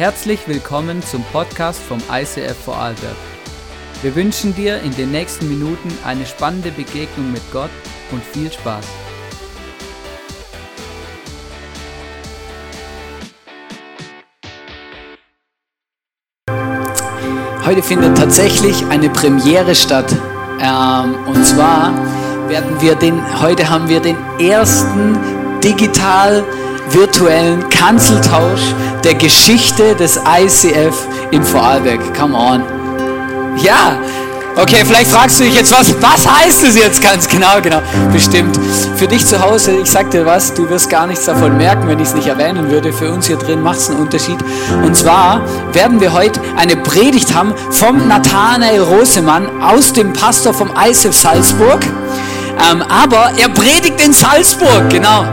Herzlich willkommen zum Podcast vom ICF Vorarlberg. Wir wünschen dir in den nächsten Minuten eine spannende Begegnung mit Gott und viel Spaß. Heute findet tatsächlich eine Premiere statt. Ähm, und zwar werden wir den, heute haben wir den ersten digital virtuellen Kanzeltausch der Geschichte des ICF in Vorarlberg. Come on. Ja, okay, vielleicht fragst du dich jetzt, was, was heißt es jetzt ganz genau? Genau, bestimmt. Für dich zu Hause, ich sag dir was, du wirst gar nichts davon merken, wenn ich es nicht erwähnen würde. Für uns hier drin macht es einen Unterschied. Und zwar werden wir heute eine Predigt haben vom Nathanael Rosemann aus dem Pastor vom ICF Salzburg. Ähm, aber er predigt in Salzburg, genau.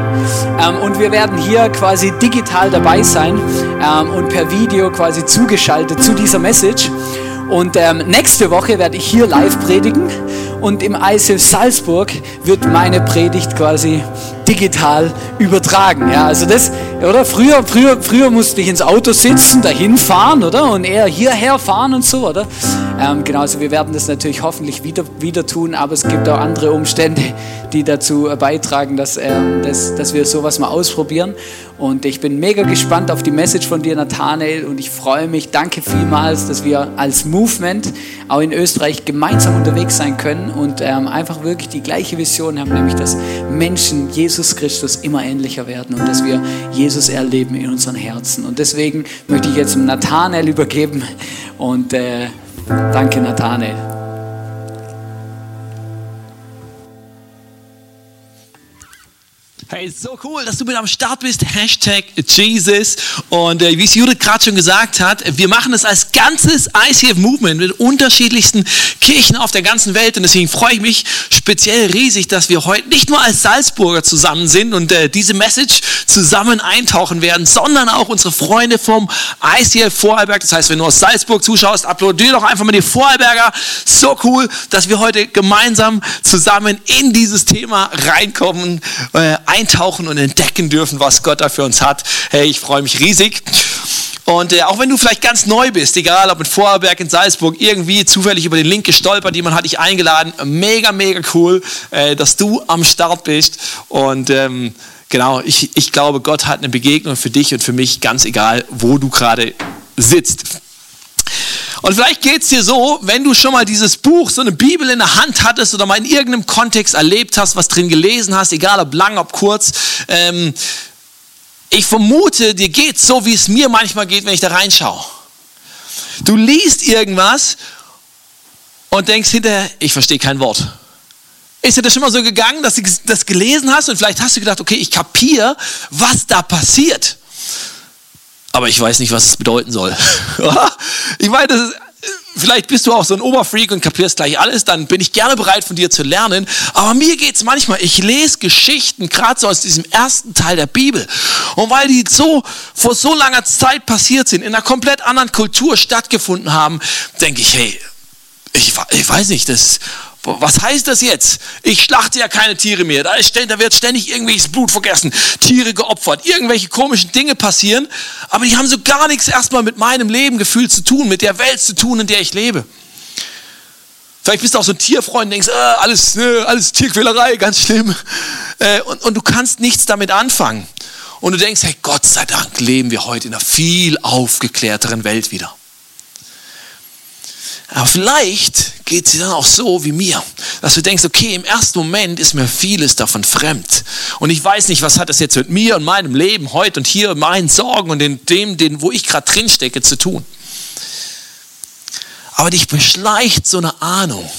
Ähm, und wir werden hier quasi digital dabei sein ähm, und per Video quasi zugeschaltet zu dieser Message. Und ähm, nächste Woche werde ich hier live predigen und im ISF Salzburg wird meine Predigt quasi digital übertragen. Ja, also das, oder? Früher, früher, früher musste ich ins Auto sitzen, dahin fahren, oder? Und eher hierher fahren und so, oder? Ähm, genau, also wir werden das natürlich hoffentlich wieder, wieder tun, aber es gibt auch andere Umstände, die dazu beitragen, dass, ähm, dass, dass wir sowas mal ausprobieren. Und ich bin mega gespannt auf die Message von dir, Nathanael, und ich freue mich. Danke vielmals, dass wir als Movement auch in Österreich gemeinsam unterwegs sein können und ähm, einfach wirklich die gleiche Vision haben, nämlich dass Menschen Jesus Christus immer ähnlicher werden und dass wir Jesus erleben in unseren Herzen. Und deswegen möchte ich jetzt Nathanael übergeben und äh, danke Nathanael. Hey, so cool, dass du mit am Start bist. Hashtag Jesus. Und äh, wie es Judith gerade schon gesagt hat, wir machen das als ganzes ICF Movement mit unterschiedlichsten Kirchen auf der ganzen Welt. Und deswegen freue ich mich speziell riesig, dass wir heute nicht nur als Salzburger zusammen sind und äh, diese Message zusammen eintauchen werden, sondern auch unsere Freunde vom ICF Vorarlberg. Das heißt, wenn du aus Salzburg zuschaust, applaudier doch einfach mal die Vorarlberger. So cool, dass wir heute gemeinsam zusammen in dieses Thema reinkommen. Äh, eintauchen und entdecken dürfen, was Gott da für uns hat. Hey, ich freue mich riesig. Und äh, auch wenn du vielleicht ganz neu bist, egal ob in Vorarlberg, in Salzburg, irgendwie zufällig über den Link gestolpert, jemand hat dich eingeladen, mega, mega cool, äh, dass du am Start bist. Und ähm, genau, ich, ich glaube, Gott hat eine Begegnung für dich und für mich, ganz egal, wo du gerade sitzt. Und vielleicht geht es dir so, wenn du schon mal dieses Buch, so eine Bibel in der Hand hattest oder mal in irgendeinem Kontext erlebt hast, was drin gelesen hast, egal ob lang, ob kurz. Ähm, ich vermute, dir geht so, wie es mir manchmal geht, wenn ich da reinschaue. Du liest irgendwas und denkst hinterher, ich verstehe kein Wort. Ist dir das schon mal so gegangen, dass du das gelesen hast und vielleicht hast du gedacht, okay, ich kapiere, was da passiert aber ich weiß nicht, was es bedeuten soll. ich meine, ist, vielleicht bist du auch so ein Oberfreak und kapierst gleich alles, dann bin ich gerne bereit von dir zu lernen. Aber mir geht es manchmal, ich lese Geschichten, gerade so aus diesem ersten Teil der Bibel. Und weil die so vor so langer Zeit passiert sind, in einer komplett anderen Kultur stattgefunden haben, denke ich, hey, ich, ich weiß nicht, das was heißt das jetzt? Ich schlachte ja keine Tiere mehr. Da, ist, da wird ständig irgendwelches Blut vergessen, Tiere geopfert, irgendwelche komischen Dinge passieren, aber die haben so gar nichts erstmal mit meinem Leben gefühlt zu tun, mit der Welt zu tun, in der ich lebe. Vielleicht bist du auch so ein Tierfreund und denkst, äh, alles, ne, alles Tierquälerei, ganz schlimm. Äh, und, und du kannst nichts damit anfangen. Und du denkst, hey, Gott sei Dank leben wir heute in einer viel aufgeklärteren Welt wieder. Aber vielleicht geht es dir dann auch so wie mir, dass du denkst, okay, im ersten Moment ist mir vieles davon fremd. Und ich weiß nicht, was hat das jetzt mit mir und meinem Leben heute und hier, meinen Sorgen und in dem, den, wo ich gerade drin stecke, zu tun. Aber dich beschleicht so eine Ahnung,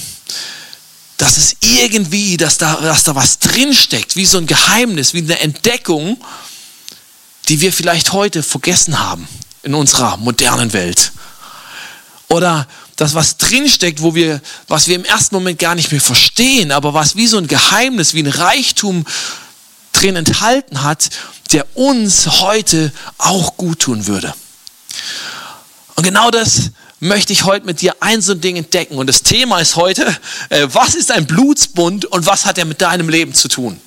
dass es irgendwie, dass da, dass da was drinsteckt, wie so ein Geheimnis, wie eine Entdeckung, die wir vielleicht heute vergessen haben in unserer modernen Welt. Oder das, was drinsteckt, wo wir, was wir im ersten Moment gar nicht mehr verstehen, aber was wie so ein Geheimnis, wie ein Reichtum drin enthalten hat, der uns heute auch gut tun würde. Und genau das möchte ich heute mit dir ein so ein Ding entdecken. Und das Thema ist heute, äh, was ist ein Blutsbund und was hat er mit deinem Leben zu tun?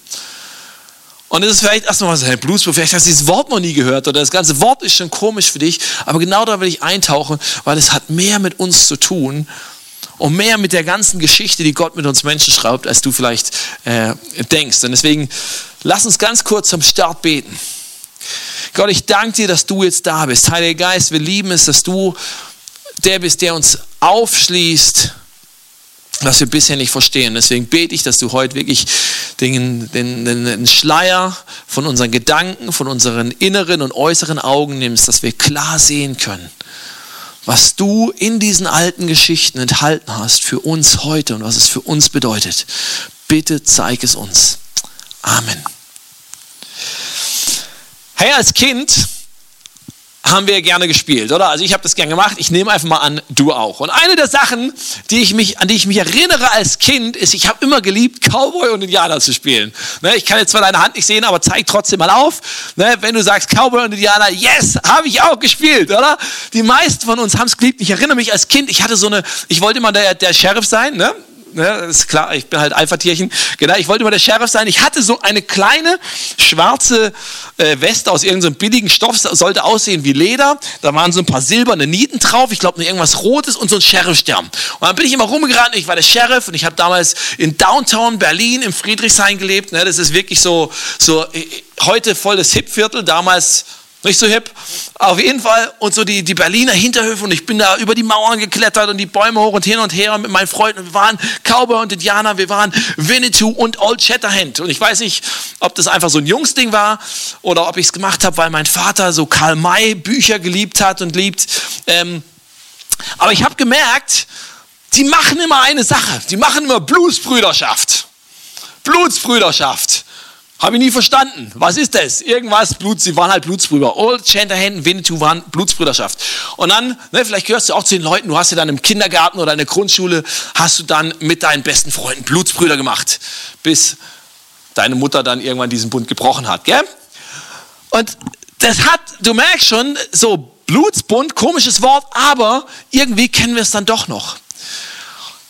Und es ist vielleicht erstmal was, hey, Bluesbruder, vielleicht hast du dieses Wort noch nie gehört oder das ganze Wort ist schon komisch für dich, aber genau da will ich eintauchen, weil es hat mehr mit uns zu tun und mehr mit der ganzen Geschichte, die Gott mit uns Menschen schreibt, als du vielleicht äh, denkst. Und deswegen lass uns ganz kurz zum Start beten. Gott, ich danke dir, dass du jetzt da bist. Heiliger Geist, wir lieben es, dass du der bist, der uns aufschließt, was wir bisher nicht verstehen. Deswegen bete ich, dass du heute wirklich den, den, den, Schleier von unseren Gedanken, von unseren inneren und äußeren Augen nimmst, dass wir klar sehen können, was du in diesen alten Geschichten enthalten hast für uns heute und was es für uns bedeutet. Bitte zeig es uns. Amen. Hey, als Kind haben wir gerne gespielt, oder? Also ich habe das gern gemacht. Ich nehme einfach mal an, du auch. Und eine der Sachen, die ich mich, an die ich mich erinnere als Kind, ist, ich habe immer geliebt, Cowboy und Indianer zu spielen. Ne, ich kann jetzt zwar deine Hand nicht sehen, aber zeig trotzdem mal auf. Ne, wenn du sagst Cowboy und Indianer, yes, habe ich auch gespielt, oder? Die meisten von uns haben es geliebt. Ich erinnere mich als Kind, ich hatte so eine, ich wollte immer der, der Sheriff sein, ne? Ne, ist klar, ich bin halt Alpha-Tierchen. Genau, ich wollte immer der Sheriff sein. Ich hatte so eine kleine schwarze äh, Weste aus irgendeinem billigen Stoff, sollte aussehen wie Leder. Da waren so ein paar silberne Nieten drauf, ich glaube irgendwas Rotes und so ein Sheriff-Stern. Und dann bin ich immer rumgerannt, ich war der Sheriff und ich habe damals in Downtown Berlin im Friedrichshain gelebt. Ne, das ist wirklich so, so äh, heute voll das Hip-Viertel, damals nicht so hip. Auf jeden Fall. Und so die, die Berliner Hinterhöfe. Und ich bin da über die Mauern geklettert und die Bäume hoch und hin und her mit meinen Freunden. Wir waren Cowboy und Indianer. Wir waren Winnetou und Old Shatterhand. Und ich weiß nicht, ob das einfach so ein Jungsding war oder ob ich es gemacht habe, weil mein Vater so Karl May Bücher geliebt hat und liebt. Ähm, aber ich habe gemerkt, die machen immer eine Sache. Die machen immer Bluesbrüderschaft. Blutsbrüderschaft. Habe ich nie verstanden. Was ist das? Irgendwas, Blut, sie waren halt Blutsbrüder. Old Shatterhand, Winnetou waren Blutsbrüderschaft. Und dann, ne, vielleicht gehörst du auch zu den Leuten, du hast ja dann im Kindergarten oder in der Grundschule, hast du dann mit deinen besten Freunden Blutsbrüder gemacht, bis deine Mutter dann irgendwann diesen Bund gebrochen hat, gell? Und das hat, du merkst schon, so Blutsbund, komisches Wort, aber irgendwie kennen wir es dann doch noch.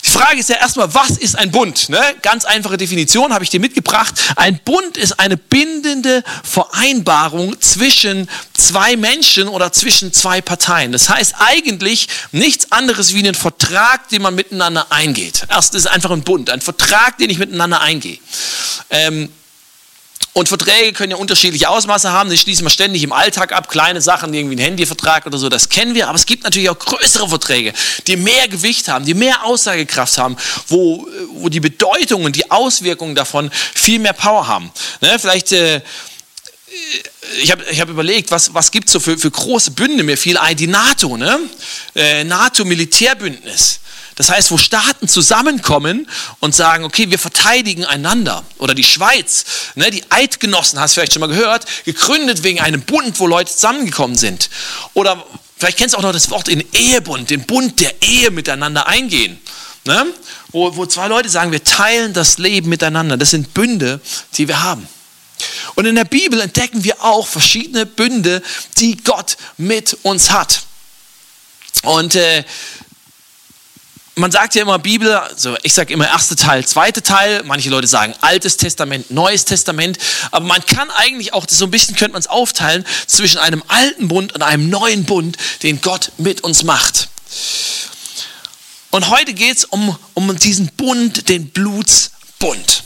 Die Frage ist ja erstmal, was ist ein Bund? Ne? Ganz einfache Definition habe ich dir mitgebracht. Ein Bund ist eine bindende Vereinbarung zwischen zwei Menschen oder zwischen zwei Parteien. Das heißt eigentlich nichts anderes wie einen Vertrag, den man miteinander eingeht. Erst ist einfach ein Bund, ein Vertrag, den ich miteinander eingehe. Ähm, und Verträge können ja unterschiedliche Ausmaße haben. Die schließen wir ständig im Alltag ab. Kleine Sachen, irgendwie ein Handyvertrag oder so, das kennen wir. Aber es gibt natürlich auch größere Verträge, die mehr Gewicht haben, die mehr Aussagekraft haben, wo, wo die Bedeutung und die Auswirkungen davon viel mehr Power haben. Ne? Vielleicht. Äh, ich habe ich hab überlegt, was, was gibt es so für, für große Bünde? Mir fiel ein, die NATO, ne? Äh, NATO-Militärbündnis. Das heißt, wo Staaten zusammenkommen und sagen, okay, wir verteidigen einander. Oder die Schweiz, ne, die Eidgenossen, hast du vielleicht schon mal gehört, gegründet wegen einem Bund, wo Leute zusammengekommen sind. Oder vielleicht kennst du auch noch das Wort in Ehebund, den Bund der Ehe miteinander eingehen. Ne? Wo, wo zwei Leute sagen, wir teilen das Leben miteinander. Das sind Bünde, die wir haben. Und in der Bibel entdecken wir auch verschiedene Bünde, die Gott mit uns hat. Und äh, man sagt ja immer Bibel, also ich sage immer erster Teil, zweiter Teil, manche Leute sagen Altes Testament, Neues Testament, aber man kann eigentlich auch, so ein bisschen könnte man es aufteilen, zwischen einem alten Bund und einem neuen Bund, den Gott mit uns macht. Und heute geht es um, um diesen Bund, den Blutsbund.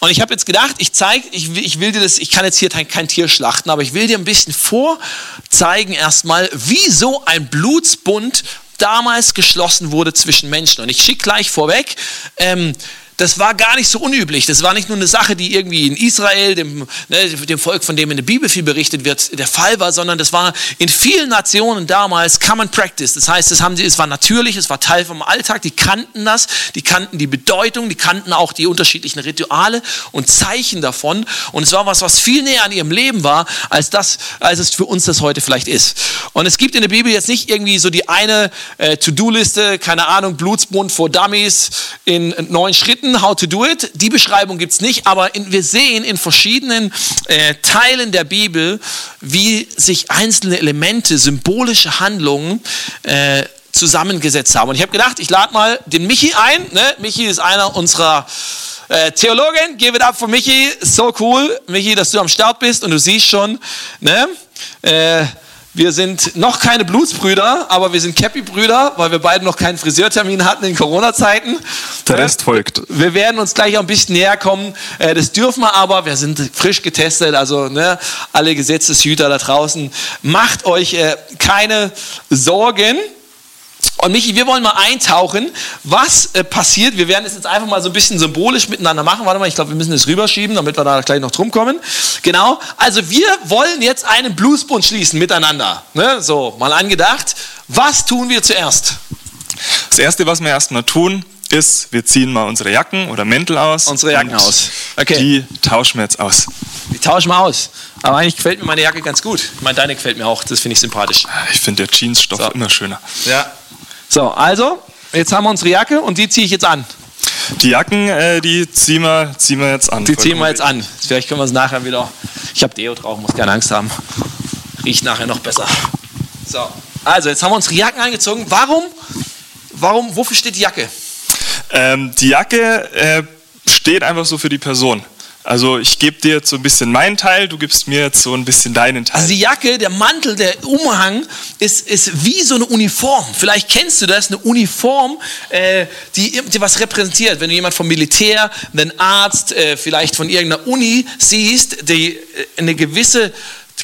Und ich habe jetzt gedacht, ich zeige, ich, ich, will dir das, ich kann jetzt hier kein, kein Tier schlachten, aber ich will dir ein bisschen vorzeigen erstmal, wieso ein Blutsbund damals geschlossen wurde zwischen Menschen. Und ich schicke gleich vorweg, ähm, das war gar nicht so unüblich. Das war nicht nur eine Sache, die irgendwie in Israel, dem, ne, dem Volk, von dem in der Bibel viel berichtet wird, der Fall war, sondern das war in vielen Nationen damals Common Practice. Das heißt, das haben sie, es war natürlich, es war Teil vom Alltag, die kannten das, die kannten die Bedeutung, die kannten auch die unterschiedlichen Rituale und Zeichen davon. Und es war was, was viel näher an ihrem Leben war, als, das, als es für uns das heute vielleicht ist. Und es gibt in der Bibel jetzt nicht irgendwie so die eine äh, To-Do-Liste, keine Ahnung, Blutsbund vor Dummies in neun Schritten finden, how to do it. Die Beschreibung gibt es nicht, aber in, wir sehen in verschiedenen äh, Teilen der Bibel, wie sich einzelne Elemente, symbolische Handlungen äh, zusammengesetzt haben. Und ich habe gedacht, ich lade mal den Michi ein. Ne? Michi ist einer unserer Äh, Theologin, give it up for Michi. So cool, Michi, dass du am Start bist und du siehst schon, ne? Wir sind noch keine Blutsbrüder, aber wir sind Cappy-Brüder, weil wir beide noch keinen Friseurtermin hatten in Corona-Zeiten. Der Rest folgt. Wir werden uns gleich auch ein bisschen näher kommen. Äh, das dürfen wir aber. Wir sind frisch getestet. Also ne, alle Gesetzeshüter da draußen, macht euch äh, keine Sorgen. Und Michi, wir wollen mal eintauchen, was äh, passiert. Wir werden es jetzt einfach mal so ein bisschen symbolisch miteinander machen. Warte mal, ich glaube, wir müssen es rüberschieben, damit wir da gleich noch drum kommen. Genau. Also wir wollen jetzt einen Bluesbund schließen miteinander. Ne? So, mal angedacht. Was tun wir zuerst? Das Erste, was wir erstmal tun, ist, wir ziehen mal unsere Jacken oder Mäntel aus. Unsere Jacken aus. Okay. Die tauschen wir jetzt aus. Die tauschen wir aus. Aber eigentlich gefällt mir meine Jacke ganz gut. Ich meine, deine gefällt mir auch. Das finde ich sympathisch. Ich finde der Jeansstoff So. immer schöner. Ja. So, also, jetzt haben wir unsere Jacke und die ziehe ich jetzt an. Die Jacken, äh, die ziehen wir, ziehen wir jetzt an. Die ziehen wir jetzt an. Vielleicht können wir es nachher wieder. Ich habe Deo drauf, muss keine Angst haben. Riecht nachher noch besser. So, also jetzt haben wir unsere Jacken angezogen. Warum? Warum? Wofür steht die Jacke? Ähm, die Jacke äh, steht einfach so für die Person. Also ich gebe dir jetzt so ein bisschen meinen Teil, du gibst mir jetzt so ein bisschen deinen Teil. Also die Jacke, der Mantel, der Umhang ist, ist wie so eine Uniform. Vielleicht kennst du das, eine Uniform, äh, die, die was repräsentiert. Wenn du jemand vom Militär, einen Arzt, äh, vielleicht von irgendeiner Uni siehst, die äh, eine gewisse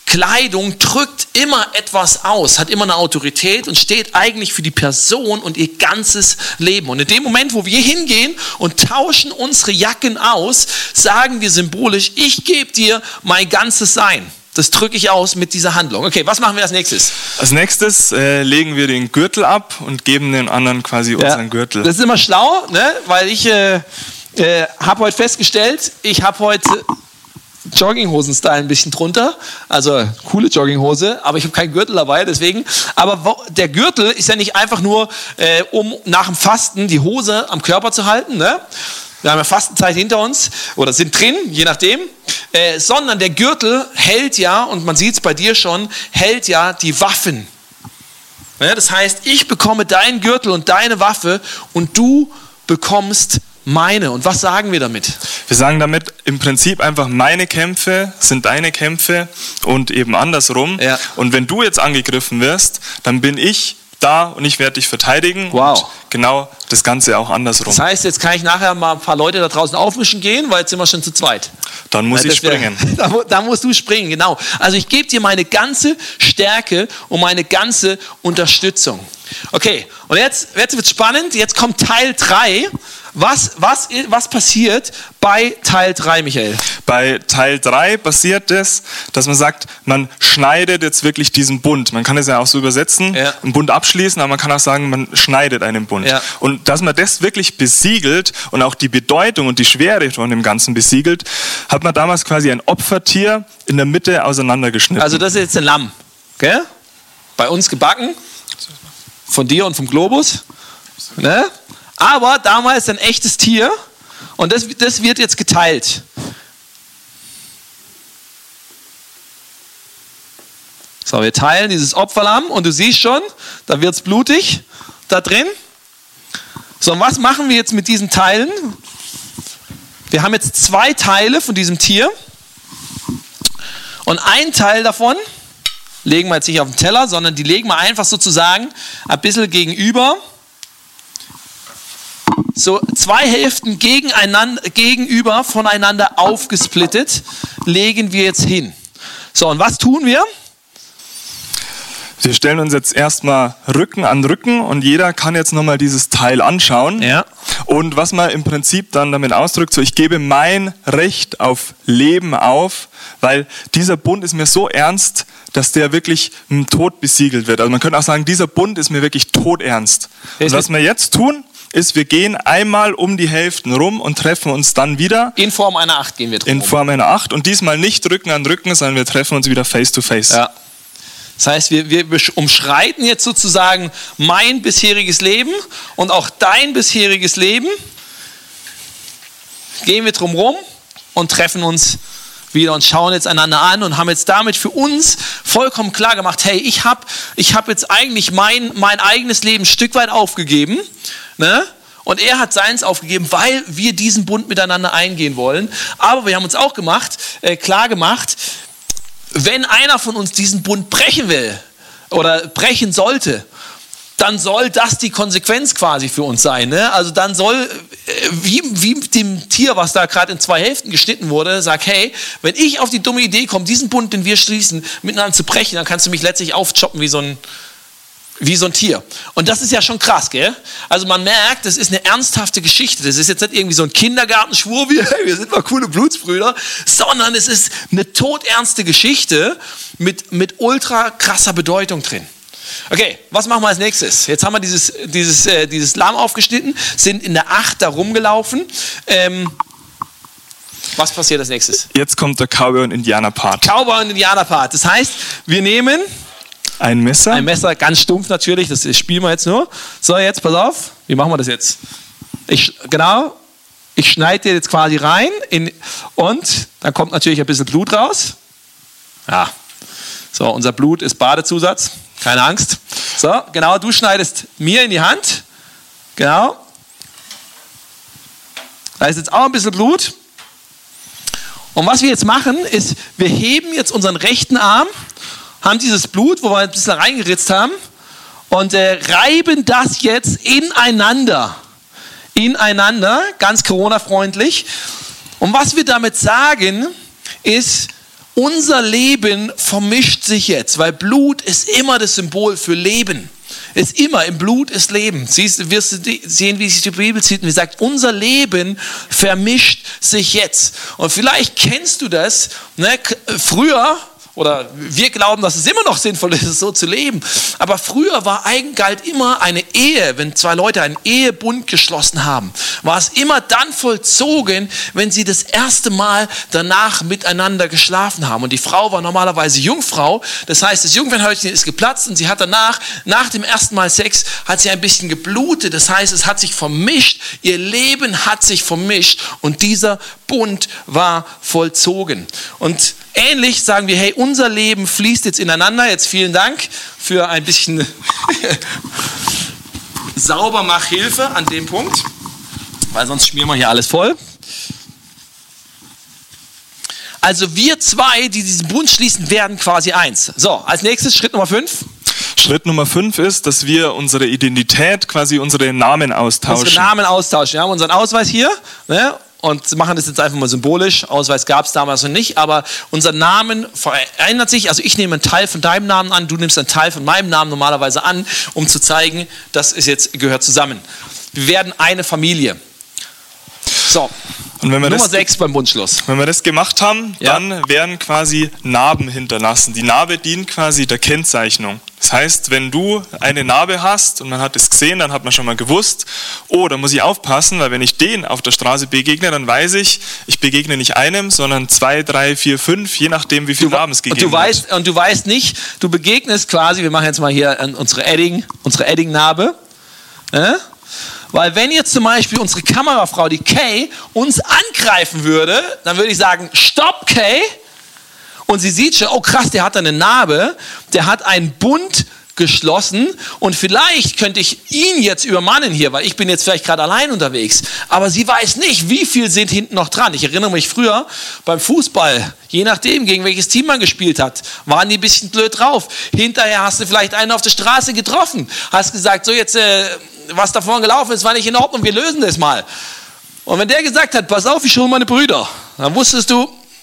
Kleidung drückt immer etwas aus, hat immer eine Autorität und steht eigentlich für die Person und ihr ganzes Leben. Und in dem Moment, wo wir hingehen und tauschen unsere Jacken aus, sagen wir symbolisch, ich gebe dir mein ganzes Sein. Das drücke ich aus mit dieser Handlung. Okay, was machen wir als nächstes? Als nächstes äh, legen wir den Gürtel ab und geben den anderen quasi unseren Gürtel. Das ist immer schlau, ne? weil ich äh, äh, habe heute festgestellt, ich habe heute Jogginghosen-Style ein bisschen drunter. Also coole Jogginghose, aber ich habe keinen Gürtel dabei, deswegen. Aber der Gürtel ist ja nicht einfach nur, äh, um nach dem Fasten die Hose am Körper zu halten. Ne? Wir haben ja Fastenzeit hinter uns oder sind drin, je nachdem. Äh, sondern der Gürtel hält ja, und man sieht es bei dir schon, hält ja die Waffen. Ja, das heißt, ich bekomme deinen Gürtel und deine Waffe und du bekommst meine. Und was sagen wir damit? Wir sagen damit im Prinzip einfach, meine Kämpfe sind deine Kämpfe und eben andersrum. Ja. Und wenn du jetzt angegriffen wirst, dann bin ich da und ich werde dich verteidigen. Wow. Genau das Ganze auch andersrum. Das heißt, jetzt kann ich nachher mal ein paar Leute da draußen aufmischen gehen, weil jetzt sind wir schon zu zweit. Dann muss Ja, ich das wär- springen. Da, mu- da musst du springen, genau. Also ich gebe dir meine ganze Stärke und meine ganze Unterstützung. Okay, und jetzt, jetzt wird spannend. Jetzt kommt Teil 3. Was, was, was passiert bei Teil 3, Michael? Bei Teil 3 passiert es, dass man sagt, man schneidet jetzt wirklich diesen Bund. Man kann es ja auch so übersetzen, Ja. einen Bund abschließen, aber man kann auch sagen, man schneidet einen Bund. Ja. Und dass man das wirklich besiegelt und auch die Bedeutung und die Schwere von dem Ganzen besiegelt, hat man damals quasi ein Opfertier in der Mitte auseinandergeschnitten. Also das ist jetzt ein Lamm, gell? Bei uns gebacken, von dir und vom Globus, ne? Aber damals ein echtes Tier und das, das wird jetzt geteilt. So, wir teilen dieses Opferlamm und du siehst schon, da wird es blutig da drin. So, und was machen wir jetzt mit diesen Teilen? Wir haben jetzt zwei Teile von diesem Tier. Und ein Teil davon legen wir jetzt nicht auf den Teller, sondern die legen wir einfach sozusagen ein bisschen gegenüber. So zwei Hälften gegeneinander, gegenüber voneinander aufgesplittet legen wir jetzt hin. So, und was tun wir? Wir stellen uns jetzt erstmal Rücken an Rücken und jeder kann jetzt nochmal dieses Teil anschauen. Ja. Und was man im Prinzip dann damit ausdrückt, so ich gebe mein Recht auf Leben auf, weil dieser Bund ist mir so ernst, dass der wirklich mit dem Tod besiegelt wird. Also man könnte auch sagen, dieser Bund ist mir wirklich todernst. Und was wir jetzt tun, ist, wir gehen einmal um die Hälften rum und treffen uns dann wieder In Form einer Acht gehen wir drum. in Form einer Acht und diesmal nicht Rücken an Rücken, sondern wir treffen uns wieder face to face. Ja. Das heißt, wir, wir umschreiten jetzt sozusagen mein bisheriges Leben und auch dein bisheriges Leben. Gehen wir drum rum und treffen uns wieder und schauen jetzt einander an und haben jetzt damit für uns vollkommen klar gemacht, hey, ich habe ich hab jetzt eigentlich mein, mein eigenes Leben ein Stück weit aufgegeben ne? Und er hat seins aufgegeben, weil wir diesen Bund miteinander eingehen wollen. Aber wir haben uns auch gemacht, äh, klar gemacht, wenn einer von uns diesen Bund brechen will oder brechen sollte, dann soll das die Konsequenz quasi für uns sein. Ne? Also dann soll, äh, wie, wie dem Tier, was da gerade in zwei Hälften geschnitten wurde, sagt, hey, wenn ich auf die dumme Idee komme, diesen Bund, den wir schließen, miteinander zu brechen, dann kannst du mich letztlich aufchoppen wie so ein, wie so ein Tier. Und das ist ja schon krass, gell? Also man merkt, das ist eine ernsthafte Geschichte. Das ist jetzt nicht irgendwie so ein Kindergartenschwur, wie hey, wir sind mal coole Blutsbrüder, sondern es ist eine todernste Geschichte mit, mit ultra krasser Bedeutung drin. Okay, was machen wir als nächstes? Jetzt haben wir dieses, dieses, äh, dieses Lamm aufgeschnitten, sind in der Acht da rumgelaufen. Ähm, was passiert als nächstes? Jetzt kommt der Cowboy und Indianer Part. Cowboy und Indianer Part. Das heißt, wir nehmen ein Messer. Ein Messer, ganz stumpf natürlich, das spielen wir jetzt nur. So, jetzt pass auf, wie machen wir das jetzt? Ich, genau, ich schneide dir jetzt quasi rein in, und dann kommt natürlich ein bisschen Blut raus. Ja, so, unser Blut ist Badezusatz. Keine Angst. So, genau, du schneidest mir in die Hand. Genau. Da ist jetzt auch ein bisschen Blut. Und was wir jetzt machen, ist, wir heben jetzt unseren rechten Arm, haben dieses Blut, wo wir ein bisschen reingeritzt haben, und äh, reiben das jetzt ineinander. Ineinander, ganz Corona-freundlich. Und was wir damit sagen, ist, unser Leben vermischt sich jetzt, weil Blut ist immer das Symbol für Leben. Ist immer, im Blut ist Leben. Siehst, du wirst sehen, wie sich die Bibel zieht und wie sagt, unser Leben vermischt sich jetzt. Und vielleicht kennst du das. Ne? Früher oder wir glauben, dass es immer noch sinnvoll ist, so zu leben. Aber früher war Eigengalt immer eine Ehe, wenn zwei Leute einen Ehebund geschlossen haben, war es immer dann vollzogen, wenn sie das erste Mal danach miteinander geschlafen haben. Und die Frau war normalerweise Jungfrau, das heißt, das Jungfernhäutchen ist geplatzt und sie hat danach, nach dem ersten Mal Sex, hat sie ein bisschen geblutet. Das heißt, es hat sich vermischt, ihr Leben hat sich vermischt und dieser Bund war vollzogen. Und ähnlich sagen wir, hey, unser Leben fließt jetzt ineinander. Jetzt vielen Dank für ein bisschen Saubermachhilfe an dem Punkt, weil sonst schmieren wir hier alles voll. Also wir zwei, die diesen Bund schließen, werden quasi eins. So, als nächstes Schritt Nummer fünf. Schritt Nummer fünf ist, dass wir unsere Identität, quasi unsere Namen austauschen. Unsere Namen austauschen. Wir haben unseren Ausweis hier ne? Und machen das jetzt einfach mal symbolisch. Ausweis gab es damals noch nicht, aber unser Name verändert sich. Also ich nehme einen Teil von deinem Namen an, du nimmst einen Teil von meinem Namen normalerweise an, um zu zeigen, das ist jetzt gehört zusammen. Wir werden eine Familie. So, und wenn wir Nummer das, 6 beim Bundschluss. Wenn wir das gemacht haben, Ja. dann werden quasi Narben hinterlassen. Die Narbe dient quasi der Kennzeichnung. Das heißt, wenn du eine Narbe hast und man hat es gesehen, dann hat man schon mal gewusst, oh, da muss ich aufpassen, weil wenn ich den auf der Straße begegne, dann weiß ich, ich begegne nicht einem, sondern zwei, drei, vier, fünf, je nachdem, wie viele Narben es und gegeben du weißt und du weißt nicht, du begegnest quasi, wir machen jetzt mal hier an unsere Edding, unsere Edding-Narbe. Äh? Weil wenn jetzt zum Beispiel unsere Kamerafrau, die Kay, uns angreifen würde, dann würde ich sagen, stopp Kay. Und sie sieht schon, oh krass, der hat eine Narbe, der hat einen Bund geschlossen und vielleicht könnte ich ihn jetzt übermannen hier, weil ich bin jetzt vielleicht gerade allein unterwegs. Aber sie weiß nicht, wie viel sind hinten noch dran. Ich erinnere mich früher beim Fußball, je nachdem, gegen welches Team man gespielt hat, waren die ein bisschen blöd drauf. Hinterher hast du vielleicht einen auf der Straße getroffen, hast gesagt, so jetzt, äh, was da vorne gelaufen ist, war nicht in Ordnung, wir lösen das mal. Und wenn der gesagt hat, pass auf, ich hole meine Brüder, dann wusstest du,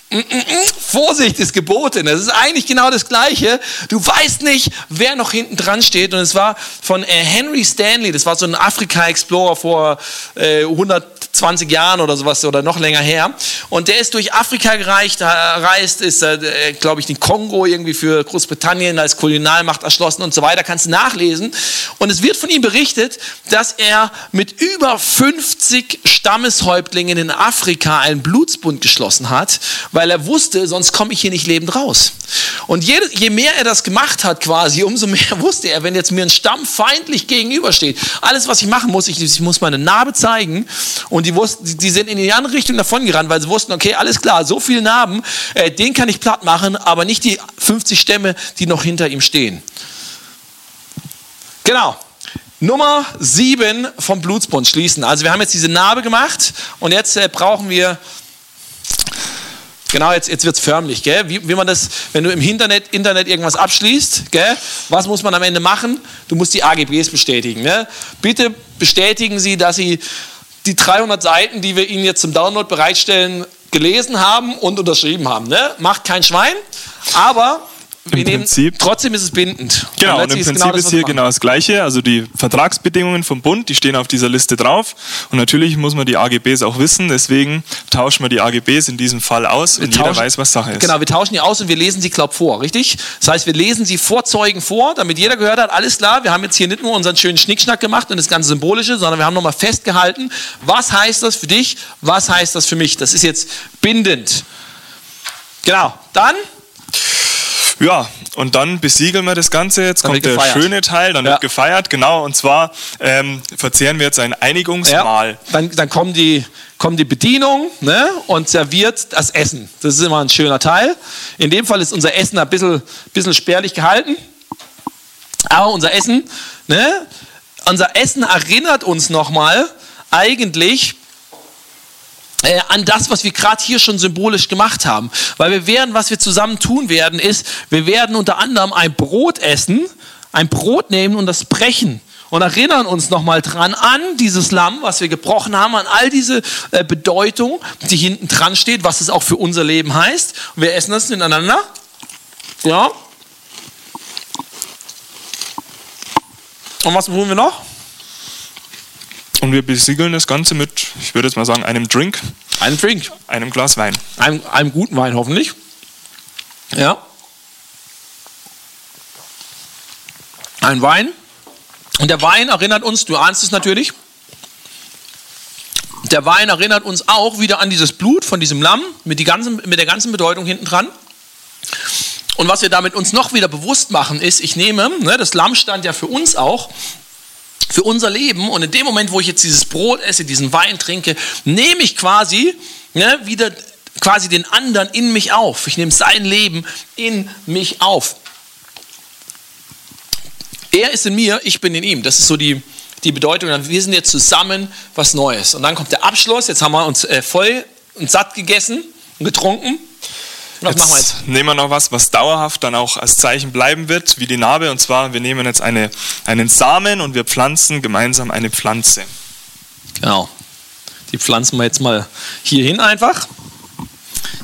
mm, mm, mm, Vorsicht ist geboten. Das ist eigentlich genau das Gleiche. Du weißt nicht, wer noch hinten dran steht. Und es war von äh, Henry Stanley, das war so ein Afrika-Explorer vor äh, 120 Jahren oder sowas oder noch länger her. Und der ist durch Afrika gereicht, äh, reist, ist, äh, glaube ich, den Kongo irgendwie für Großbritannien als Kolonialmacht erschlossen und so weiter. Kannst du nachlesen. Und es wird von ihm berichtet, dass er mit über 50 Stammeshäuptlingen in Afrika einen Blutsbund geschlossen hat, weil er wusste, sonst komme ich hier nicht lebend raus. Und je, je mehr er das gemacht hat quasi, umso mehr wusste er, wenn jetzt mir ein Stamm feindlich gegenübersteht, alles, was ich machen muss, ich, ich muss meine Narbe zeigen und die, wussten, die sind in die andere Richtung davon gerannt, weil sie wussten, okay, alles klar, so viele Narben, äh, den kann ich platt machen, aber nicht die 50 Stämme, die noch hinter ihm stehen. Genau. Nummer 7 vom Blutsbund schließen. Also wir haben jetzt diese Narbe gemacht und jetzt äh, brauchen wir Genau, jetzt, jetzt wird es förmlich, gell? Wie, wie man das, wenn du im Internet, Internet irgendwas abschließt, gell? was muss man am Ende machen? Du musst die AGBs bestätigen. Ne? Bitte bestätigen Sie, dass Sie die 300 Seiten, die wir Ihnen jetzt zum Download bereitstellen, gelesen haben und unterschrieben haben. Ne? Macht kein Schwein, aber im Prinzip. Trotzdem ist es bindend. Genau, und, und im Prinzip genau das, ist hier genau das Gleiche. Also die Vertragsbedingungen vom Bund, die stehen auf dieser Liste drauf. Und natürlich muss man die AGBs auch wissen. Deswegen tauschen wir die AGBs in diesem Fall aus wir und tauschen, jeder weiß, was Sache ist. Genau, wir tauschen die aus und wir lesen sie, glaub vor, richtig? Das heißt, wir lesen sie vor Zeugen vor, damit jeder gehört hat, alles klar, wir haben jetzt hier nicht nur unseren schönen Schnickschnack gemacht und das ganze Symbolische, sondern wir haben nochmal festgehalten, was heißt das für dich, was heißt das für mich. Das ist jetzt bindend. Genau, dann ja, und dann besiegeln wir das Ganze. Jetzt dann kommt der schöne Teil, dann ja. wird gefeiert, genau. Und zwar ähm, verzehren wir jetzt ein Einigungsmahl. Ja, dann, dann kommen die, kommt die Bedienung ne, und serviert das Essen. Das ist immer ein schöner Teil. In dem Fall ist unser Essen ein bisschen, bisschen spärlich gehalten. Aber unser Essen, ne, unser Essen erinnert uns nochmal eigentlich äh, an das, was wir gerade hier schon symbolisch gemacht haben. Weil wir werden, was wir zusammen tun werden, ist, wir werden unter anderem ein Brot essen, ein Brot nehmen und das brechen und erinnern uns nochmal dran an dieses Lamm, was wir gebrochen haben, an all diese äh, Bedeutung, die hinten dran steht, was es auch für unser Leben heißt. Und wir essen das miteinander. Ja. Und was tun wir noch? Und wir besiegeln das Ganze mit, ich würde jetzt mal sagen, einem Drink. Einem Drink. Einem Glas Wein. Einem, einem guten Wein hoffentlich. Ja. Ein Wein. Und der Wein erinnert uns, du ahnst es natürlich, der Wein erinnert uns auch wieder an dieses Blut von diesem Lamm mit, ganzen, mit der ganzen Bedeutung hinten dran. Und was wir damit uns noch wieder bewusst machen, ist, ich nehme, ne, das Lamm stand ja für uns auch, für unser Leben. Und in dem Moment, wo ich jetzt dieses Brot esse, diesen Wein trinke, nehme ich quasi ne, wieder quasi den anderen in mich auf. Ich nehme sein Leben in mich auf. Er ist in mir, ich bin in ihm. Das ist so die, die Bedeutung. Wir sind jetzt zusammen was Neues. Und dann kommt der Abschluss. Jetzt haben wir uns äh, voll und satt gegessen und getrunken. Was jetzt machen wir jetzt? Nehmen wir noch was, was dauerhaft dann auch als Zeichen bleiben wird, wie die Narbe. Und zwar, wir nehmen jetzt eine, einen Samen und wir pflanzen gemeinsam eine Pflanze. Genau. Die pflanzen wir jetzt mal hier hin einfach.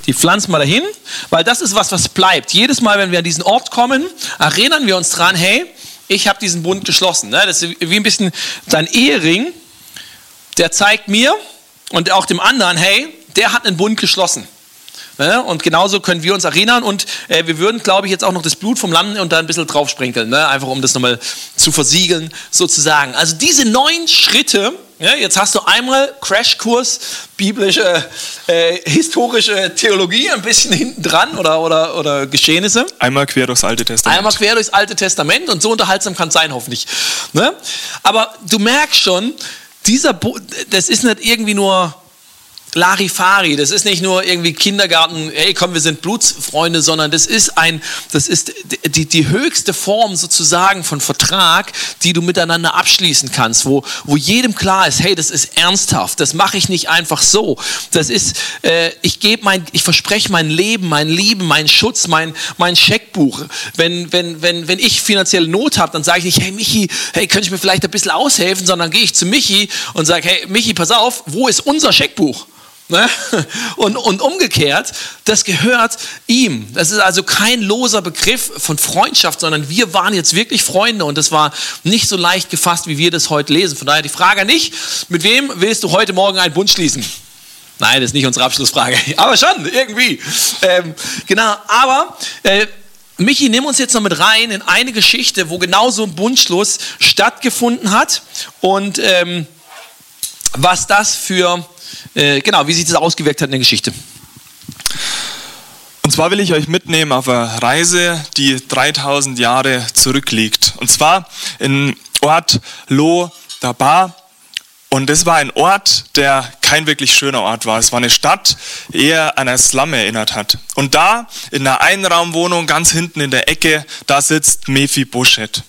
Die pflanzen wir dahin, weil das ist was, was bleibt. Jedes Mal, wenn wir an diesen Ort kommen, erinnern wir uns dran, hey, ich habe diesen Bund geschlossen. Ne? Das ist wie ein bisschen dein Ehering, der zeigt mir und auch dem anderen, hey, der hat einen Bund geschlossen. Ne? Und genauso können wir uns erinnern und äh, wir würden, glaube ich, jetzt auch noch das Blut vom Lamm und da ein bisschen drauf sprinkeln, ne? einfach um das nochmal zu versiegeln sozusagen. Also diese neun Schritte, ja, jetzt hast du einmal Crashkurs, biblische, äh, historische Theologie, ein bisschen hinten dran oder, oder, oder Geschehnisse. Einmal quer durchs Alte Testament. Einmal quer durchs Alte Testament und so unterhaltsam kann es sein, hoffentlich. Ne? Aber du merkst schon, dieser, Bo das ist nicht irgendwie nur Larifari, das ist nicht nur irgendwie Kindergarten, hey komm, wir sind Blutsfreunde, sondern das ist ein, das ist die, die höchste Form sozusagen von Vertrag, die du miteinander abschließen kannst, wo, wo jedem klar ist, hey, das ist ernsthaft, das mache ich nicht einfach so. Das ist, äh, ich gebe mein, ich verspreche mein Leben, mein Lieben, mein Schutz, mein, mein Scheckbuch. Wenn, wenn, wenn, wenn ich finanzielle Not habe, dann sage ich nicht, hey Michi, hey, könnte ich mir vielleicht ein bisschen aushelfen, sondern gehe ich zu Michi und sage, hey Michi, pass auf, wo ist unser Scheckbuch? Ne? Und, und umgekehrt, das gehört ihm. Das ist also kein loser Begriff von Freundschaft, sondern wir waren jetzt wirklich Freunde und das war nicht so leicht gefasst, wie wir das heute lesen. Von daher die Frage nicht, mit wem willst du heute Morgen einen Bund schließen? Nein, das ist nicht unsere Abschlussfrage, aber schon, irgendwie. Ähm, genau, aber äh, Michi, nimm uns jetzt noch mit rein in eine Geschichte, wo genau so ein Bundschluss stattgefunden hat und ähm, was das für äh, genau, wie sich das ausgewirkt hat in der Geschichte. Und zwar will ich euch mitnehmen auf eine Reise, die 3000 Jahre zurückliegt. Und zwar in Ort Lo Dabar. Und das war ein Ort, der kein wirklich schöner Ort war. Es war eine Stadt, eher an einen Slum erinnert hat. Und da, in einer Einraumwohnung ganz hinten in der Ecke, da sitzt Mephi Buschet.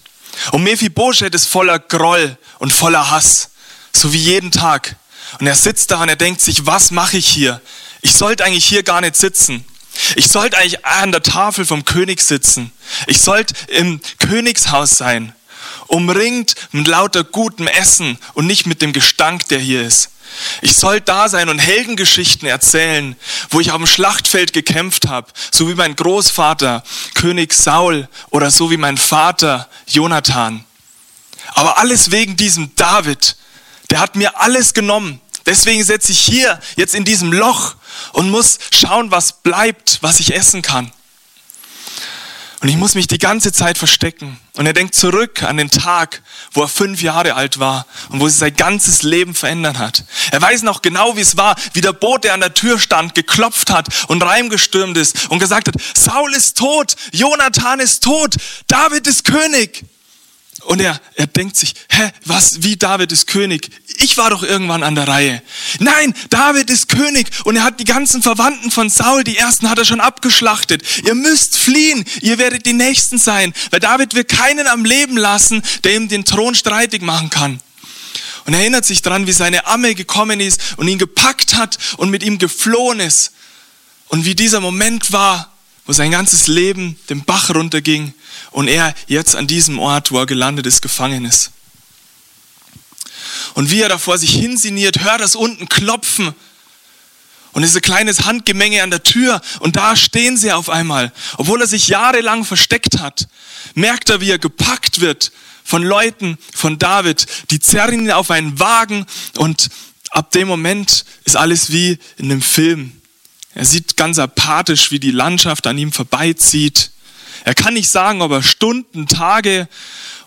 Und Mephibosheth ist voller Groll und voller Hass, so wie jeden Tag. Und er sitzt da und er denkt sich, was mache ich hier? Ich sollte eigentlich hier gar nicht sitzen. Ich sollte eigentlich an der Tafel vom König sitzen. Ich sollte im Königshaus sein, umringt mit lauter gutem Essen und nicht mit dem Gestank, der hier ist. Ich soll da sein und Heldengeschichten erzählen, wo ich auf dem Schlachtfeld gekämpft habe, so wie mein Großvater König Saul oder so wie mein Vater Jonathan. Aber alles wegen diesem David. Der hat mir alles genommen. Deswegen setze ich hier jetzt in diesem Loch und muss schauen, was bleibt, was ich essen kann. Und ich muss mich die ganze Zeit verstecken. Und er denkt zurück an den Tag, wo er fünf Jahre alt war und wo sich sein ganzes Leben verändert hat. Er weiß noch genau, wie es war, wie der Bote an der Tür stand, geklopft hat und reingestürmt ist und gesagt hat, Saul ist tot, Jonathan ist tot, David ist König. Und er, er denkt sich, hä, was, wie David ist König? Ich war doch irgendwann an der Reihe. Nein, David ist König und er hat die ganzen Verwandten von Saul, die ersten hat er schon abgeschlachtet. Ihr müsst fliehen, ihr werdet die Nächsten sein, weil David will keinen am Leben lassen, der ihm den Thron streitig machen kann. Und er erinnert sich dran, wie seine Amme gekommen ist und ihn gepackt hat und mit ihm geflohen ist. Und wie dieser Moment war, wo sein ganzes Leben den Bach runterging und er jetzt an diesem Ort, wo er gelandet ist, gefangen ist. Und wie er da vor sich hinsiniert, hört das unten klopfen. Und ist ein kleines Handgemenge an der Tür und da stehen sie auf einmal. Obwohl er sich jahrelang versteckt hat, merkt er, wie er gepackt wird von Leuten, von David. Die zerren ihn auf einen Wagen und ab dem Moment ist alles wie in einem Film. Er sieht ganz apathisch, wie die Landschaft an ihm vorbeizieht. Er kann nicht sagen, ob er Stunden, Tage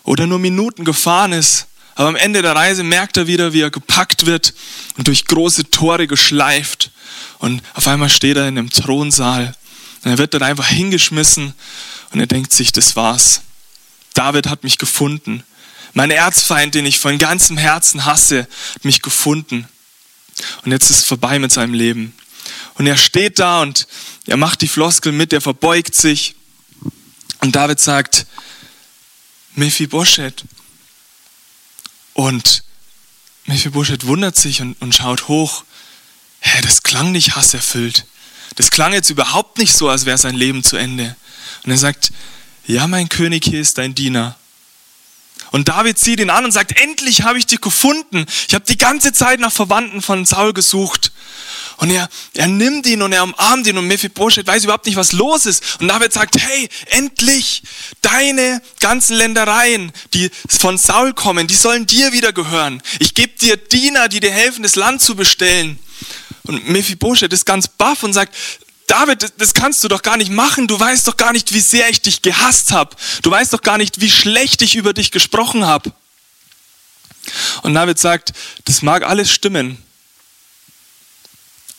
oder nur Minuten gefahren ist. Aber am Ende der Reise merkt er wieder, wie er gepackt wird und durch große Tore geschleift. Und auf einmal steht er in einem Thronsaal. Und er wird dann einfach hingeschmissen und er denkt sich, das war's. David hat mich gefunden. Mein Erzfeind, den ich von ganzem Herzen hasse, hat mich gefunden. Und jetzt ist es vorbei mit seinem Leben. Und er steht da und er macht die Floskel mit, er verbeugt sich und David sagt, Mephibosheth. Und Mephibosheth wundert sich und, und schaut hoch. Hä, das klang nicht hasserfüllt. Das klang jetzt überhaupt nicht so, als wäre sein Leben zu Ende. Und er sagt, ja, mein König, hier ist dein Diener. Und David sieht ihn an und sagt, endlich habe ich dich gefunden. Ich habe die ganze Zeit nach Verwandten von Saul gesucht. Und er, er nimmt ihn und er umarmt ihn und Mephibosheth weiß überhaupt nicht, was los ist. Und David sagt, hey, endlich, deine ganzen Ländereien, die von Saul kommen, die sollen dir wieder gehören. Ich gebe dir Diener, die dir helfen, das Land zu bestellen. Und Mephibosheth ist ganz baff und sagt, David, das, kannst du doch gar nicht machen. Du weißt doch gar nicht, wie sehr ich dich gehasst habe. Du weißt doch gar nicht, wie schlecht ich über dich gesprochen habe. Und David sagt, das mag alles stimmen.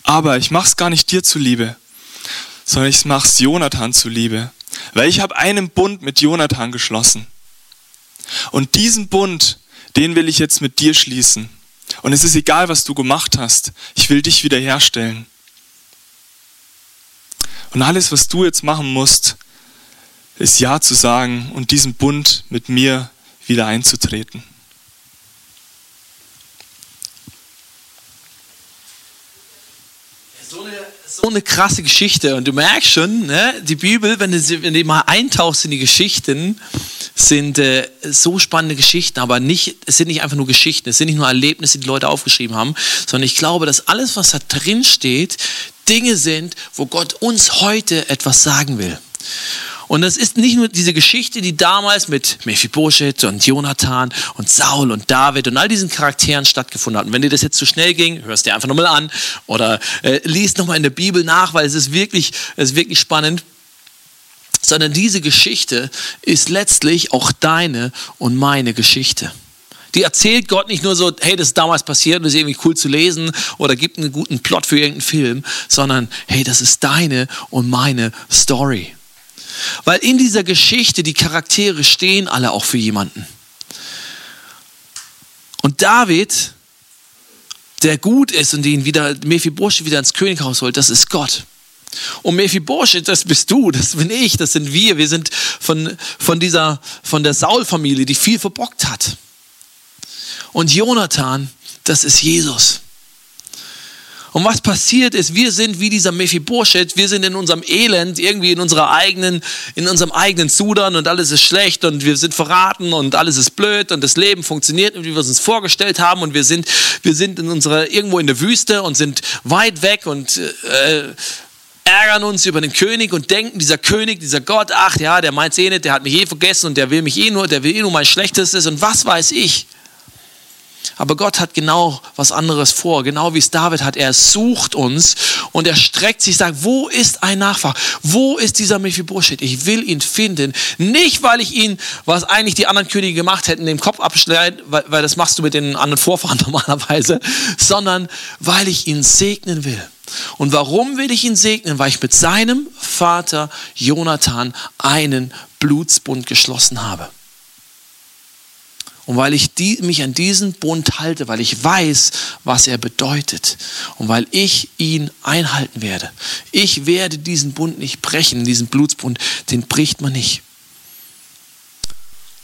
Aber ich mache es gar nicht dir zuliebe, sondern ich mache es Jonathan zuliebe. Weil ich habe einen Bund mit Jonathan geschlossen. Und diesen Bund, den will ich jetzt mit dir schließen. Und es ist egal, was du gemacht hast. Ich will dich wiederherstellen. Und alles, was du jetzt machen musst, ist Ja zu sagen und diesen Bund mit mir wieder einzutreten. So eine krasse Geschichte. Und du merkst schon, ne, die Bibel, wenn du, wenn du mal eintauchst in die Geschichten, sind äh, so spannende Geschichten, aber nicht, es sind nicht einfach nur Geschichten, es sind nicht nur Erlebnisse, die Leute aufgeschrieben haben, sondern ich glaube, dass alles, was da drin steht, Dinge sind, wo Gott uns heute etwas sagen will. Und das ist nicht nur diese Geschichte, die damals mit Mephibosheth und Jonathan und Saul und David und all diesen Charakteren stattgefunden hat. Und wenn dir das jetzt zu schnell ging, hörst dir einfach nochmal an oder äh, liest nochmal in der Bibel nach, weil es ist wirklich, es ist wirklich spannend. Sondern diese Geschichte ist letztlich auch deine und meine Geschichte. Die erzählt Gott nicht nur so, hey, das ist damals passiert und das ist irgendwie cool zu lesen oder gibt einen guten Plot für irgendeinen Film, sondern hey, das ist deine und meine Story. Weil in dieser Geschichte die Charaktere stehen alle auch für jemanden. Und David, der gut ist und den wieder Mephibosheth wieder ins Könighaus holt, das ist Gott. Und Mephibosheth, das bist du, das bin ich, das sind wir. Wir sind von, von dieser, von der Saul-Familie, die viel verbockt hat. Und Jonathan, das ist Jesus. Und was passiert ist, wir sind wie dieser Mephibosheth, wir sind in unserem Elend, irgendwie in unserer eigenen, in unserem eigenen Sudan und alles ist schlecht und wir sind verraten und alles ist blöd und das Leben funktioniert wie wir es uns vorgestellt haben und wir sind, wir sind in unserer, irgendwo in der Wüste und sind weit weg und äh, ärgern uns über den König und denken, dieser König, dieser Gott, ach ja, der meint eh nicht, der hat mich eh vergessen und der will mich eh nur, der will eh nur mein Schlechtestes und was weiß ich. Aber Gott hat genau was anderes vor, genau wie es David hat. Er sucht uns und er streckt sich, sagt, wo ist ein Nachfahr? Wo ist dieser Mephibosheth? Ich will ihn finden. Nicht, weil ich ihn, was eigentlich die anderen Könige gemacht hätten, dem Kopf abschneiden, weil, weil das machst du mit den anderen Vorfahren normalerweise, sondern weil ich ihn segnen will. Und warum will ich ihn segnen? Weil ich mit seinem Vater Jonathan einen Blutsbund geschlossen habe. Und weil ich die, mich an diesen Bund halte, weil ich weiß, was er bedeutet und weil ich ihn einhalten werde. Ich werde diesen Bund nicht brechen, diesen Blutsbund, den bricht man nicht.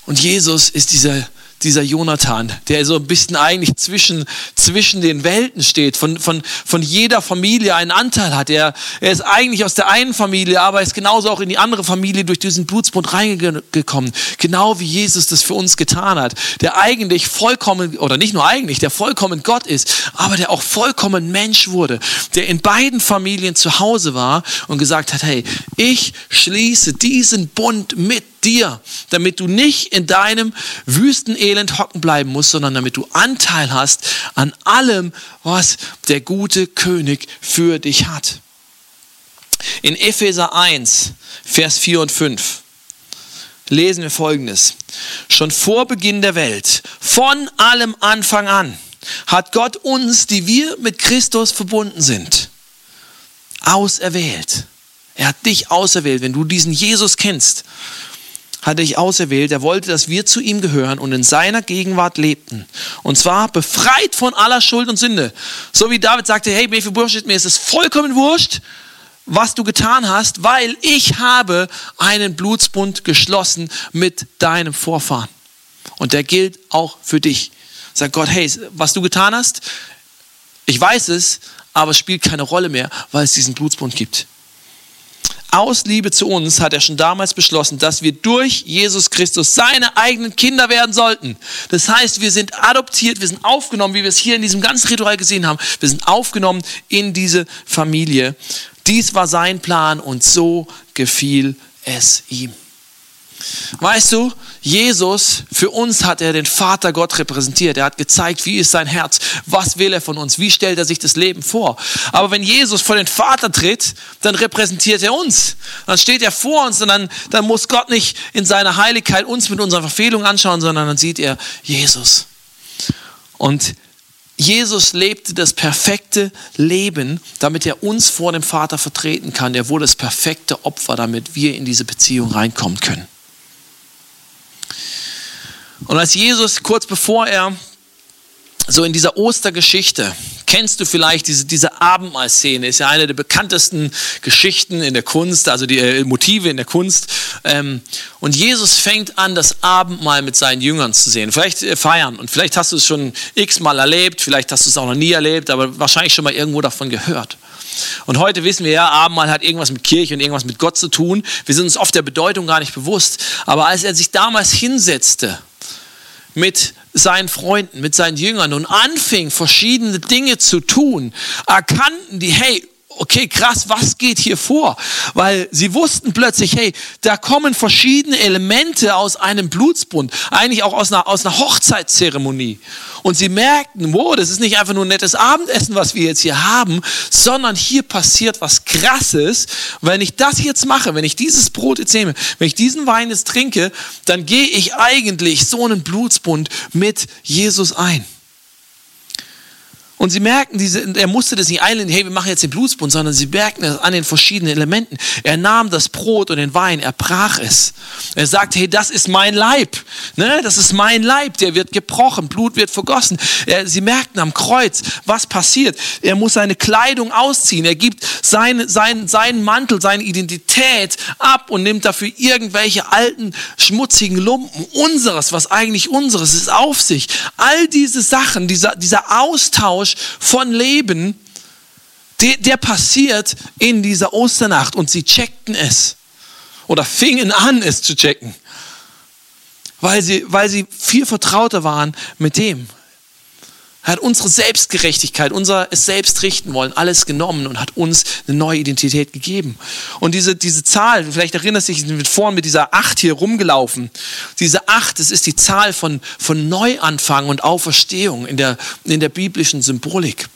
Und Jesus ist dieser dieser Jonathan, der so ein bisschen eigentlich zwischen, zwischen den Welten steht, von, von, von jeder Familie einen Anteil hat. Er, er ist eigentlich aus der einen Familie, aber er ist genauso auch in die andere Familie durch diesen Blutsbund reingekommen. Genau wie Jesus das für uns getan hat. Der eigentlich vollkommen, oder nicht nur eigentlich, der vollkommen Gott ist, aber der auch vollkommen Mensch wurde. Der in beiden Familien zu Hause war und gesagt hat, hey, ich schließe diesen Bund mit dir, damit du nicht in deinem Wüstenelend hocken bleiben musst, sondern damit du Anteil hast an allem, was der gute König für dich hat. In Epheser 1, Vers 4 und 5 lesen wir folgendes. Schon vor Beginn der Welt, von allem Anfang an, hat Gott uns, die wir mit Christus verbunden sind, auserwählt. Er hat dich auserwählt, wenn du diesen Jesus kennst hat dich auserwählt. Er wollte, dass wir zu ihm gehören und in seiner Gegenwart lebten. Und zwar befreit von aller Schuld und Sünde. So wie David sagte, hey, mir ist es vollkommen wurscht, was du getan hast, weil ich habe einen Blutsbund geschlossen mit deinem Vorfahren. Und der gilt auch für dich. Sagt Gott, hey, was du getan hast, ich weiß es, aber es spielt keine Rolle mehr, weil es diesen Blutsbund gibt. Aus Liebe zu uns hat er schon damals beschlossen, dass wir durch Jesus Christus seine eigenen Kinder werden sollten. Das heißt, wir sind adoptiert, wir sind aufgenommen, wie wir es hier in diesem ganzen Ritual gesehen haben. Wir sind aufgenommen in diese Familie. Dies war sein Plan und so gefiel es ihm. Weißt du, Jesus, für uns hat er den Vater Gott repräsentiert. Er hat gezeigt, wie ist sein Herz, was will er von uns, wie stellt er sich das Leben vor. Aber wenn Jesus vor den Vater tritt, dann repräsentiert er uns. Dann steht er vor uns und dann, dann muss Gott nicht in seiner Heiligkeit uns mit unserer Verfehlung anschauen, sondern dann sieht er Jesus. Und Jesus lebte das perfekte Leben, damit er uns vor dem Vater vertreten kann. Er wurde das perfekte Opfer, damit wir in diese Beziehung reinkommen können. Und als Jesus kurz bevor er so in dieser Ostergeschichte, kennst du vielleicht diese, diese Abendmahlszene, ist ja eine der bekanntesten Geschichten in der Kunst, also die äh, Motive in der Kunst. Ähm, und Jesus fängt an, das Abendmahl mit seinen Jüngern zu sehen, vielleicht äh, feiern. Und vielleicht hast du es schon x-mal erlebt, vielleicht hast du es auch noch nie erlebt, aber wahrscheinlich schon mal irgendwo davon gehört. Und heute wissen wir ja, Abendmahl hat irgendwas mit Kirche und irgendwas mit Gott zu tun. Wir sind uns oft der Bedeutung gar nicht bewusst. Aber als er sich damals hinsetzte mit seinen Freunden, mit seinen Jüngern und anfing, verschiedene Dinge zu tun, erkannten die, hey, okay, krass, was geht hier vor? Weil sie wussten plötzlich, hey, da kommen verschiedene Elemente aus einem Blutsbund, eigentlich auch aus einer, aus einer Hochzeitszeremonie. Und sie merkten, wow, das ist nicht einfach nur ein nettes Abendessen, was wir jetzt hier haben, sondern hier passiert was Krasses. Wenn ich das jetzt mache, wenn ich dieses Brot jetzt nehme, wenn ich diesen Wein jetzt trinke, dann gehe ich eigentlich so einen Blutsbund mit Jesus ein. Und sie merken, diese, er musste das nicht einlehnen, hey, wir machen jetzt den Blutsbund, sondern sie merken es an den verschiedenen Elementen. Er nahm das Brot und den Wein, er brach es. Er sagt, hey, das ist mein Leib. Ne? Das ist mein Leib, der wird gebrochen, Blut wird vergossen. Er, sie merkten am Kreuz, was passiert. Er muss seine Kleidung ausziehen. Er gibt seine, seinen, seinen Mantel, seine Identität ab und nimmt dafür irgendwelche alten, schmutzigen Lumpen unseres, was eigentlich unseres ist, auf sich. All diese Sachen, dieser, dieser Austausch, Austausch von Leben, der, der passiert in dieser Osternacht und sie checkten es oder fingen an, es zu checken, weil sie, weil sie viel vertrauter waren mit dem. Er hat unsere Selbstgerechtigkeit, unser es selbst richten wollen, alles genommen und hat uns eine neue Identität gegeben. Und diese, diese Zahl, vielleicht erinnerst du dich, mit vorhin mit dieser Acht hier rumgelaufen. Diese Acht, das ist die Zahl von, von Neuanfang und Auferstehung in der, in der biblischen Symbolik.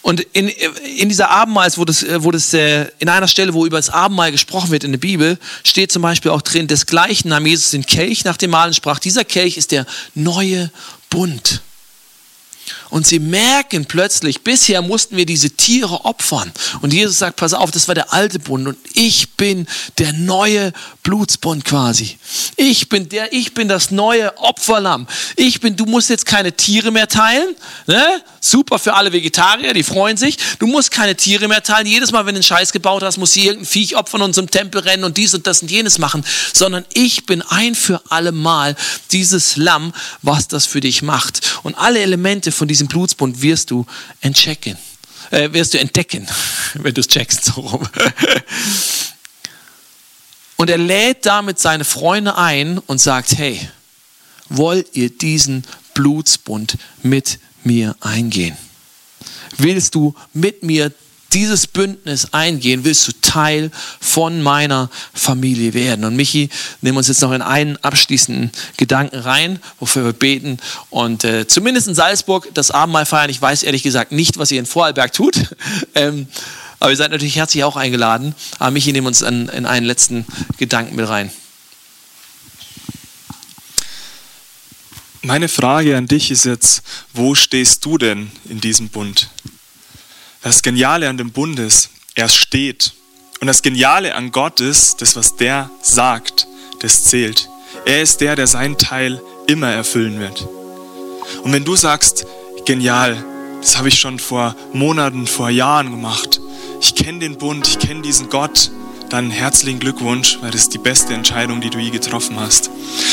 Und in, in dieser Abendmahl, wo das, wo das äh, in einer Stelle, wo über das Abendmahl gesprochen wird in der Bibel, steht zum Beispiel auch drin, desgleichen nahm Jesus den Kelch nach dem Mahlen sprach, dieser Kelch ist der neue Bund. Und sie merken plötzlich, bisher mussten wir diese Tiere opfern. Und Jesus sagt, pass auf, das war der alte Bund und ich bin der neue Blutsbund quasi. Ich bin der, ich bin das neue Opferlamm. Ich bin, du musst jetzt keine Tiere mehr teilen. Ne? Super für alle Vegetarier, die freuen sich. Du musst keine Tiere mehr teilen. Jedes Mal, wenn du einen Scheiß gebaut hast, musst du irgendein Viech opfern und zum Tempel rennen und dies und das und jenes machen. Sondern ich bin ein für alle Mal dieses Lamm, was das für dich macht. Und alle Elemente von diesem Blutsbund wirst du entchecken. Äh, wirst du entdecken, wenn du es checkst. So rum. Und er lädt damit seine Freunde ein und sagt, hey, wollt ihr diesen Blutsbund mit mir eingehen? Willst du mit mir dieses Bündnis eingehen, willst du Teil von meiner Familie werden. Und Michi, nehmen wir uns jetzt noch in einen abschließenden Gedanken rein, wofür wir beten. Und äh, zumindest in Salzburg das Abendmahl feiern. Ich weiß ehrlich gesagt nicht, was ihr in Vorarlberg tut. ähm, aber ihr seid natürlich herzlich auch eingeladen. Aber Michi, nehmen wir uns in, in einen letzten Gedanken mit rein. Meine Frage an dich ist jetzt, wo stehst du denn in diesem Bund? Das Geniale an dem Bund ist, er steht. Und das Geniale an Gott ist, das, was der sagt, das zählt. Er ist der, der seinen Teil immer erfüllen wird. Und wenn du sagst, genial, das habe ich schon vor Monaten, vor Jahren gemacht. Ich kenne den Bund, ich kenne diesen Gott. Dann herzlichen Glückwunsch, weil das ist die beste Entscheidung, die du je getroffen hast.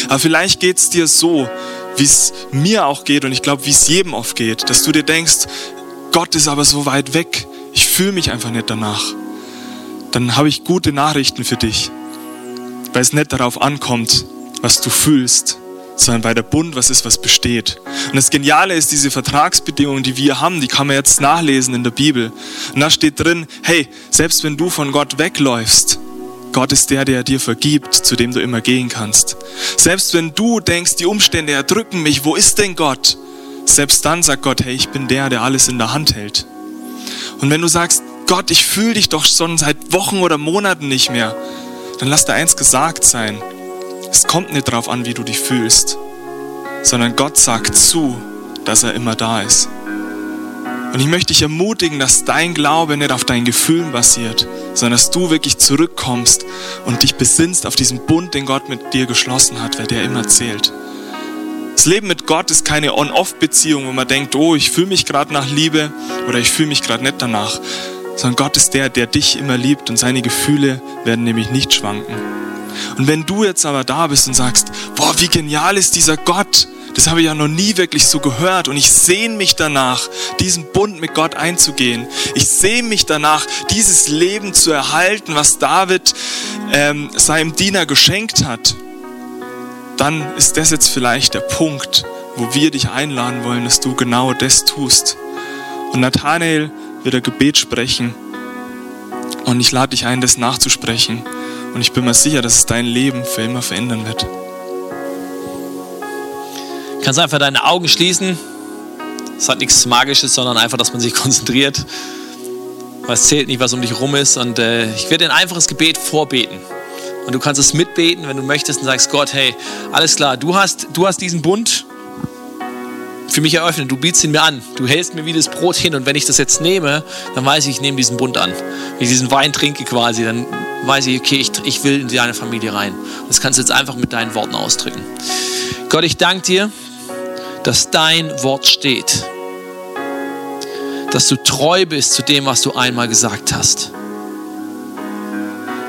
Aber vielleicht geht es dir so, wie es mir auch geht und ich glaube, wie es jedem oft geht, dass du dir denkst, Gott ist aber so weit weg, ich fühle mich einfach nicht danach, dann habe ich gute Nachrichten für dich, weil es nicht darauf ankommt, was du fühlst, sondern bei der Bund was ist, was besteht. Und das Geniale ist, diese Vertragsbedingungen, die wir haben, die kann man jetzt nachlesen in der Bibel. Und da steht drin, hey, selbst wenn du von Gott wegläufst, Gott ist der, der dir vergibt, zu dem du immer gehen kannst. Selbst wenn du denkst, die Umstände erdrücken mich, wo ist denn Gott? Selbst dann sagt Gott, hey, ich bin der, der alles in der Hand hält. Und wenn du sagst, Gott, ich fühle dich doch schon seit Wochen oder Monaten nicht mehr, dann lass dir eins gesagt sein. Es kommt nicht darauf an, wie du dich fühlst, sondern Gott sagt zu, dass er immer da ist. Und ich möchte dich ermutigen, dass dein Glaube nicht auf deinen Gefühlen basiert, sondern dass du wirklich zurückkommst und dich besinnst auf diesen Bund, den Gott mit dir geschlossen hat, weil der immer zählt. Das Leben mit Gott ist keine On-Off-Beziehung, wo man denkt, oh, ich fühle mich gerade nach Liebe oder ich fühle mich gerade nicht danach, sondern Gott ist der, der dich immer liebt und seine Gefühle werden nämlich nicht schwanken. Und wenn du jetzt aber da bist und sagst, boah, wie genial ist dieser Gott, das habe ich ja noch nie wirklich so gehört und ich sehne mich danach, diesen Bund mit Gott einzugehen. Ich sehne mich danach, dieses Leben zu erhalten, was David ähm, seinem Diener geschenkt hat dann ist das jetzt vielleicht der Punkt, wo wir dich einladen wollen, dass du genau das tust. Und Nathanael wird ein Gebet sprechen und ich lade dich ein, das nachzusprechen. Und ich bin mir sicher, dass es dein Leben für immer verändern wird. Du kannst einfach deine Augen schließen. Es hat nichts Magisches, sondern einfach, dass man sich konzentriert. Es zählt nicht, was um dich herum ist. Und äh, ich werde ein einfaches Gebet vorbeten. Und du kannst es mitbeten, wenn du möchtest und sagst, Gott, hey, alles klar, du hast, du hast diesen Bund. für mich eröffnen. Du bietest ihn mir an. Du hältst mir wie das Brot hin. Und wenn ich das jetzt nehme, dann weiß ich, ich nehme diesen Bund an. Wenn ich diesen Wein trinke quasi, dann weiß ich, okay, ich, ich will in deine Familie rein. Das kannst du jetzt einfach mit deinen Worten ausdrücken. Gott, ich danke dir, dass dein Wort steht. Dass du treu bist zu dem, was du einmal gesagt hast.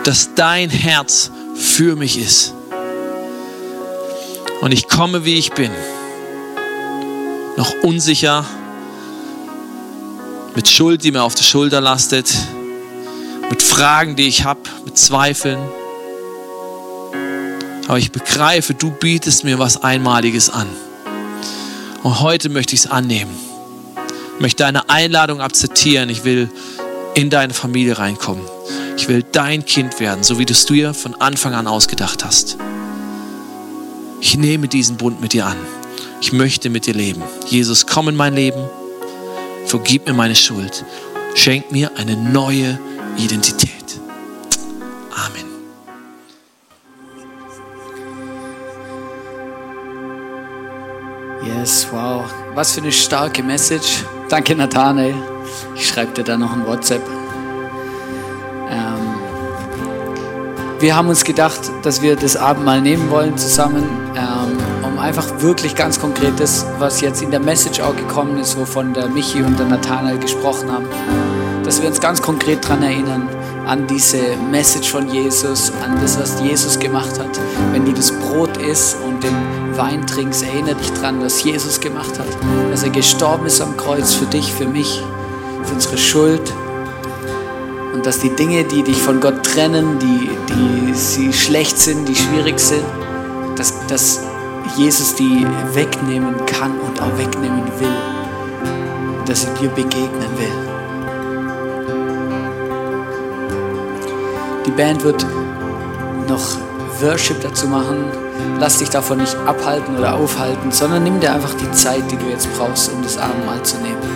Dass dein Herz für mich ist. Und ich komme, wie ich bin noch unsicher, mit Schuld, die mir auf der Schulter lastet, mit Fragen, die ich habe, mit Zweifeln. Aber ich begreife, du bietest mir was Einmaliges an. Und heute möchte ich es annehmen. Ich möchte deine Einladung akzeptieren. Ich will in deine Familie reinkommen. Ich will dein Kind werden, so wie du es dir von Anfang an ausgedacht hast. Ich nehme diesen Bund mit dir an. Ich möchte mit dir leben. Jesus, komm in mein Leben. Vergib mir meine Schuld. Schenk mir eine neue Identität. Amen. Yes, wow. Was für eine starke Message. Danke, Nathanael. Ich schreibe dir da noch ein WhatsApp. Wir haben uns gedacht, dass wir das Abendmahl nehmen wollen zusammen. Ähm, einfach wirklich ganz konkret das, was jetzt in der Message auch gekommen ist, wovon der Michi und der Nathanael gesprochen haben, dass wir uns ganz konkret daran erinnern, an diese Message von Jesus, an das, was Jesus gemacht hat. Wenn du das Brot isst und den Wein trinkst, erinnere dich daran, was Jesus gemacht hat. Dass er gestorben ist am Kreuz für dich, für mich, für unsere Schuld. Und dass die Dinge, die dich von Gott trennen, die, die sie schlecht sind, die schwierig sind, dass, dass Jesus die wegnehmen kann und auch wegnehmen will, dass er dir begegnen will. Die Band wird noch Worship dazu machen. Lass dich davon nicht abhalten oder aufhalten, sondern nimm dir einfach die Zeit, die du jetzt brauchst, um das Abendmahl zu nehmen.